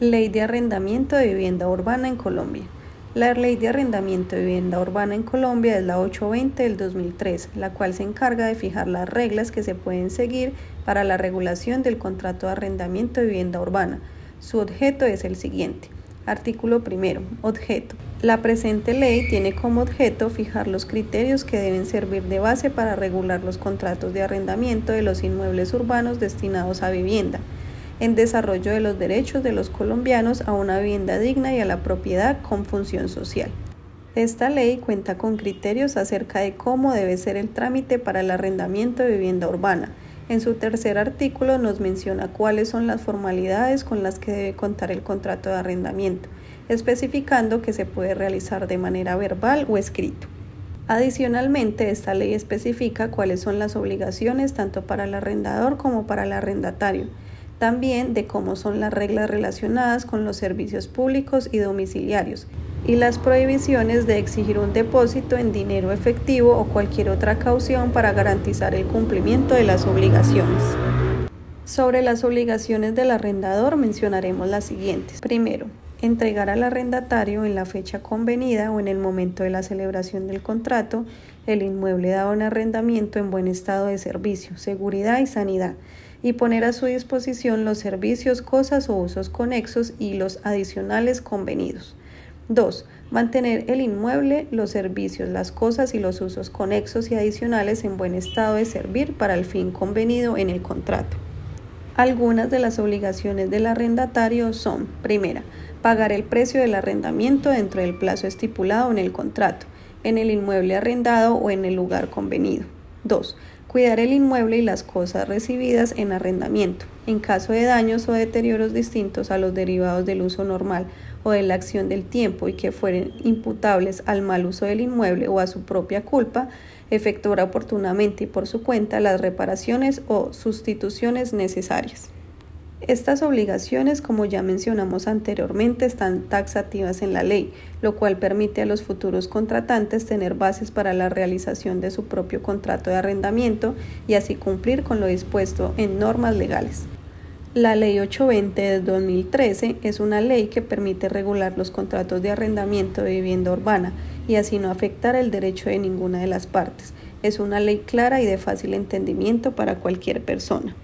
Ley de Arrendamiento de Vivienda Urbana en Colombia. La Ley de Arrendamiento de Vivienda Urbana en Colombia es la 820 del 2003, la cual se encarga de fijar las reglas que se pueden seguir para la regulación del contrato de arrendamiento de vivienda urbana. Su objeto es el siguiente. Artículo primero. Objeto. La presente ley tiene como objeto fijar los criterios que deben servir de base para regular los contratos de arrendamiento de los inmuebles urbanos destinados a vivienda en desarrollo de los derechos de los colombianos a una vivienda digna y a la propiedad con función social. Esta ley cuenta con criterios acerca de cómo debe ser el trámite para el arrendamiento de vivienda urbana. En su tercer artículo nos menciona cuáles son las formalidades con las que debe contar el contrato de arrendamiento, especificando que se puede realizar de manera verbal o escrito. Adicionalmente, esta ley especifica cuáles son las obligaciones tanto para el arrendador como para el arrendatario también de cómo son las reglas relacionadas con los servicios públicos y domiciliarios y las prohibiciones de exigir un depósito en dinero efectivo o cualquier otra caución para garantizar el cumplimiento de las obligaciones. Sobre las obligaciones del arrendador mencionaremos las siguientes. Primero, entregar al arrendatario en la fecha convenida o en el momento de la celebración del contrato el inmueble dado en arrendamiento en buen estado de servicio, seguridad y sanidad y poner a su disposición los servicios, cosas o usos conexos y los adicionales convenidos. 2. Mantener el inmueble, los servicios, las cosas y los usos conexos y adicionales en buen estado de servir para el fin convenido en el contrato. Algunas de las obligaciones del arrendatario son, primera, pagar el precio del arrendamiento dentro del plazo estipulado en el contrato, en el inmueble arrendado o en el lugar convenido. 2 cuidar el inmueble y las cosas recibidas en arrendamiento, en caso de daños o deterioros distintos a los derivados del uso normal o de la acción del tiempo y que fueren imputables al mal uso del inmueble o a su propia culpa, efectuar oportunamente y por su cuenta las reparaciones o sustituciones necesarias. Estas obligaciones, como ya mencionamos anteriormente, están taxativas en la ley, lo cual permite a los futuros contratantes tener bases para la realización de su propio contrato de arrendamiento y así cumplir con lo dispuesto en normas legales. La Ley 820 de 2013 es una ley que permite regular los contratos de arrendamiento de vivienda urbana y así no afectar el derecho de ninguna de las partes. Es una ley clara y de fácil entendimiento para cualquier persona.